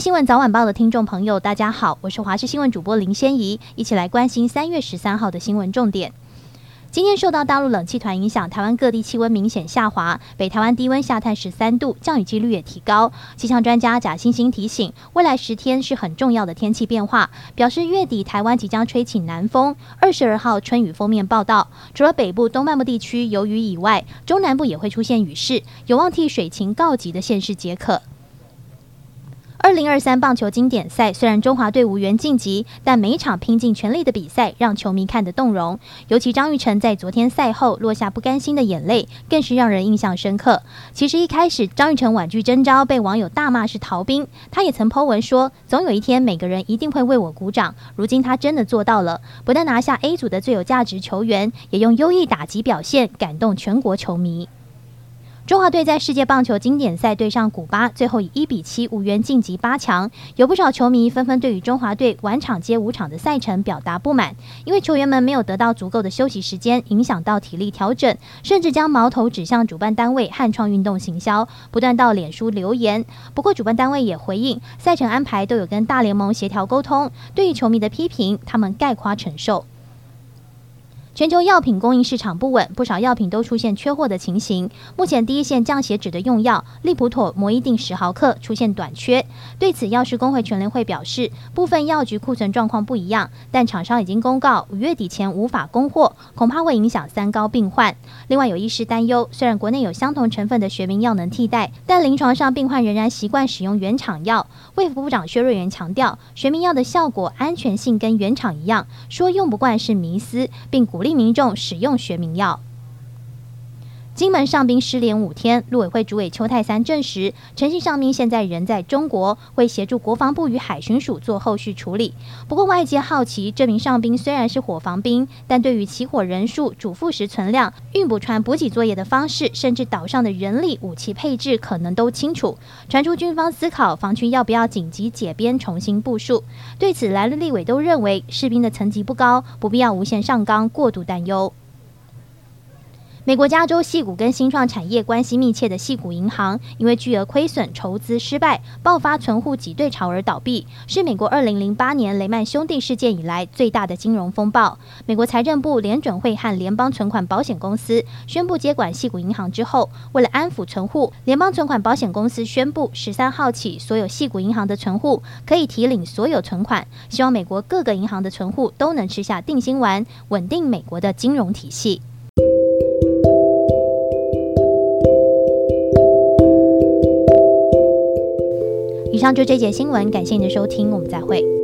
新闻早晚报的听众朋友，大家好，我是华视新闻主播林仙怡，一起来关心三月十三号的新闻重点。今天受到大陆冷气团影响，台湾各地气温明显下滑，北台湾低温下探十三度，降雨几率也提高。气象专家贾欣欣提醒，未来十天是很重要的天气变化，表示月底台湾即将吹起南风。二十二号春雨封面报道，除了北部东半部地区有雨以外，中南部也会出现雨势，有望替水情告急的县市解渴。二零二三棒球经典赛虽然中华队无缘晋级，但每一场拼尽全力的比赛让球迷看得动容。尤其张玉成在昨天赛后落下不甘心的眼泪，更是让人印象深刻。其实一开始张玉成婉拒征召，被网友大骂是逃兵。他也曾 po 文说，总有一天每个人一定会为我鼓掌。如今他真的做到了，不但拿下 A 组的最有价值球员，也用优异打击表现感动全国球迷。中华队在世界棒球经典赛对上古巴，最后以一比七无缘晋级八强。有不少球迷纷纷对于中华队晚场接五场的赛程表达不满，因为球员们没有得到足够的休息时间，影响到体力调整，甚至将矛头指向主办单位汉创运动行销，不断到脸书留言。不过主办单位也回应，赛程安排都有跟大联盟协调沟通，对于球迷的批评，他们概括承受。全球药品供应市场不稳，不少药品都出现缺货的情形。目前第一线降血脂的用药利普妥摩一定十毫克出现短缺。对此，药师公会全联会表示，部分药局库存状况不一样，但厂商已经公告五月底前无法供货，恐怕会影响三高病患。另外，有医师担忧，虽然国内有相同成分的学名药能替代，但临床上病患仍然习惯使用原厂药。卫福部长薛瑞元强调，学名药的效果安全性跟原厂一样，说用不惯是迷思，并鼓励。民众使用学名药。金门上兵失联五天，陆委会主委邱泰三证实，陈姓上兵现在人在中国，会协助国防部与海巡署做后续处理。不过外界好奇，这名上兵虽然是火防兵，但对于起火人数、主副食存量、运补船补给作业的方式，甚至岛上的人力、武器配置，可能都清楚。传出军方思考防区要不要紧急解编、重新部署。对此，来了立委都认为士兵的层级不高，不必要无限上纲，过度担忧。美国加州矽谷跟新创产业关系密切的矽谷银行，因为巨额亏损、筹资失败，爆发存户挤兑潮而倒闭，是美国2008年雷曼兄弟事件以来最大的金融风暴。美国财政部、联准会和联邦存款保险公司宣布接管矽谷银行之后，为了安抚存户，联邦存款保险公司宣布十三号起，所有矽谷银行的存户可以提领所有存款，希望美国各个银行的存户都能吃下定心丸，稳定美国的金融体系。以上就这节新闻，感谢你的收听，我们再会。